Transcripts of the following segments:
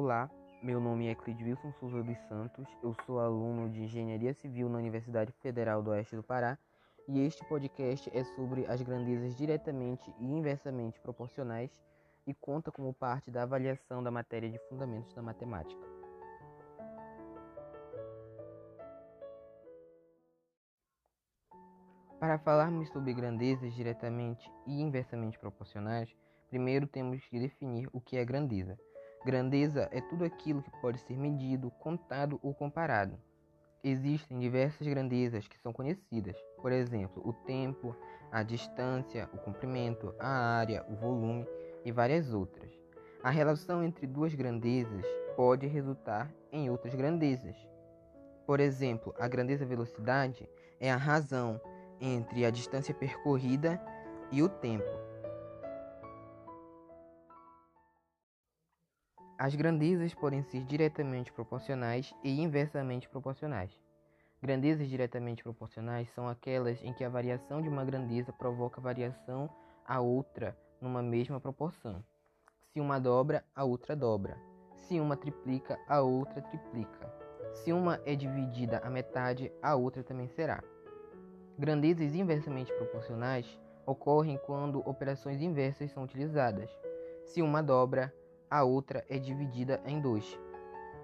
Olá, meu nome é Clídio Wilson Souza dos Santos, eu sou aluno de Engenharia Civil na Universidade Federal do Oeste do Pará e este podcast é sobre as grandezas diretamente e inversamente proporcionais e conta como parte da avaliação da matéria de Fundamentos da Matemática. Para falarmos sobre grandezas diretamente e inversamente proporcionais, primeiro temos que definir o que é grandeza. Grandeza é tudo aquilo que pode ser medido, contado ou comparado. Existem diversas grandezas que são conhecidas, por exemplo, o tempo, a distância, o comprimento, a área, o volume e várias outras. A relação entre duas grandezas pode resultar em outras grandezas. Por exemplo, a grandeza velocidade é a razão entre a distância percorrida e o tempo. As grandezas podem ser diretamente proporcionais e inversamente proporcionais. Grandezas diretamente proporcionais são aquelas em que a variação de uma grandeza provoca variação a outra numa mesma proporção. Se uma dobra, a outra dobra. Se uma triplica, a outra triplica. Se uma é dividida à metade, a outra também será. Grandezas inversamente proporcionais ocorrem quando operações inversas são utilizadas. Se uma dobra, a outra é dividida em dois.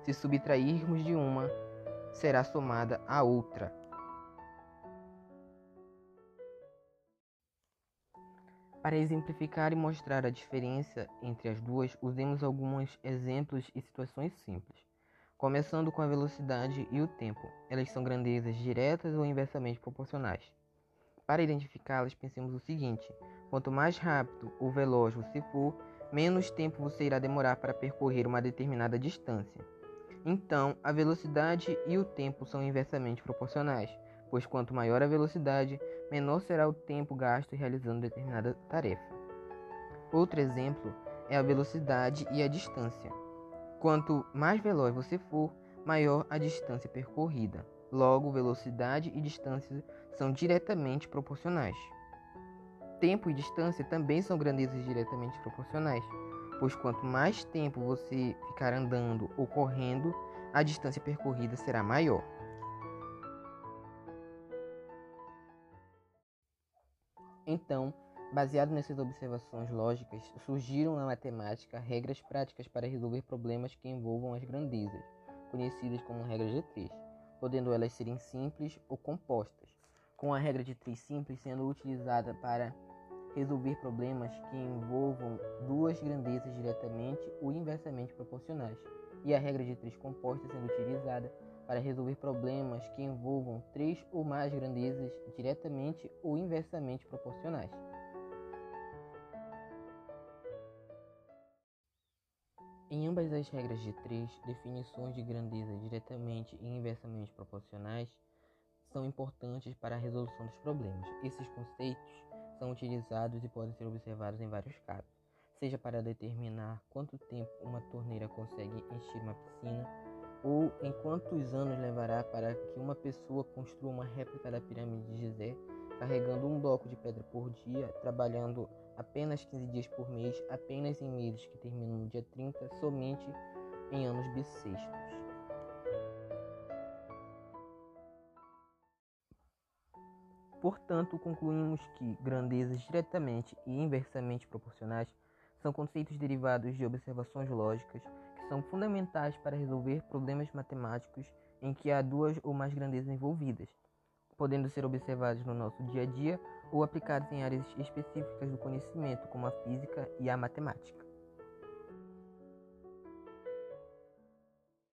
Se subtrairmos de uma, será somada a outra. Para exemplificar e mostrar a diferença entre as duas, usemos alguns exemplos e situações simples. Começando com a velocidade e o tempo, elas são grandezas diretas ou inversamente proporcionais. Para identificá-las, pensemos o seguinte: quanto mais rápido ou veloz você for, menos tempo você irá demorar para percorrer uma determinada distância. Então, a velocidade e o tempo são inversamente proporcionais, pois quanto maior a velocidade, menor será o tempo gasto realizando determinada tarefa. Outro exemplo é a velocidade e a distância. Quanto mais veloz você for, maior a distância percorrida. Logo, velocidade e distância são diretamente proporcionais. Tempo e distância também são grandezas diretamente proporcionais, pois quanto mais tempo você ficar andando ou correndo, a distância percorrida será maior. Então, baseado nessas observações lógicas, surgiram na matemática regras práticas para resolver problemas que envolvam as grandezas, conhecidas como regras de três, podendo elas serem simples ou compostas, com a regra de três simples sendo utilizada para resolver problemas que envolvam duas grandezas diretamente ou inversamente proporcionais, e a regra de três compostas sendo utilizada para resolver problemas que envolvam três ou mais grandezas diretamente ou inversamente proporcionais. Em ambas as regras de três, definições de grandeza diretamente e inversamente proporcionais são importantes para a resolução dos problemas. Esses conceitos são utilizados e podem ser observados em vários casos, seja para determinar quanto tempo uma torneira consegue encher uma piscina, ou em quantos anos levará para que uma pessoa construa uma réplica da pirâmide de Gizé, carregando um bloco de pedra por dia, trabalhando apenas 15 dias por mês, apenas em meses que terminam no dia 30, somente em anos bissextos. Portanto, concluímos que grandezas diretamente e inversamente proporcionais são conceitos derivados de observações lógicas que são fundamentais para resolver problemas matemáticos em que há duas ou mais grandezas envolvidas, podendo ser observados no nosso dia a dia ou aplicados em áreas específicas do conhecimento, como a física e a matemática.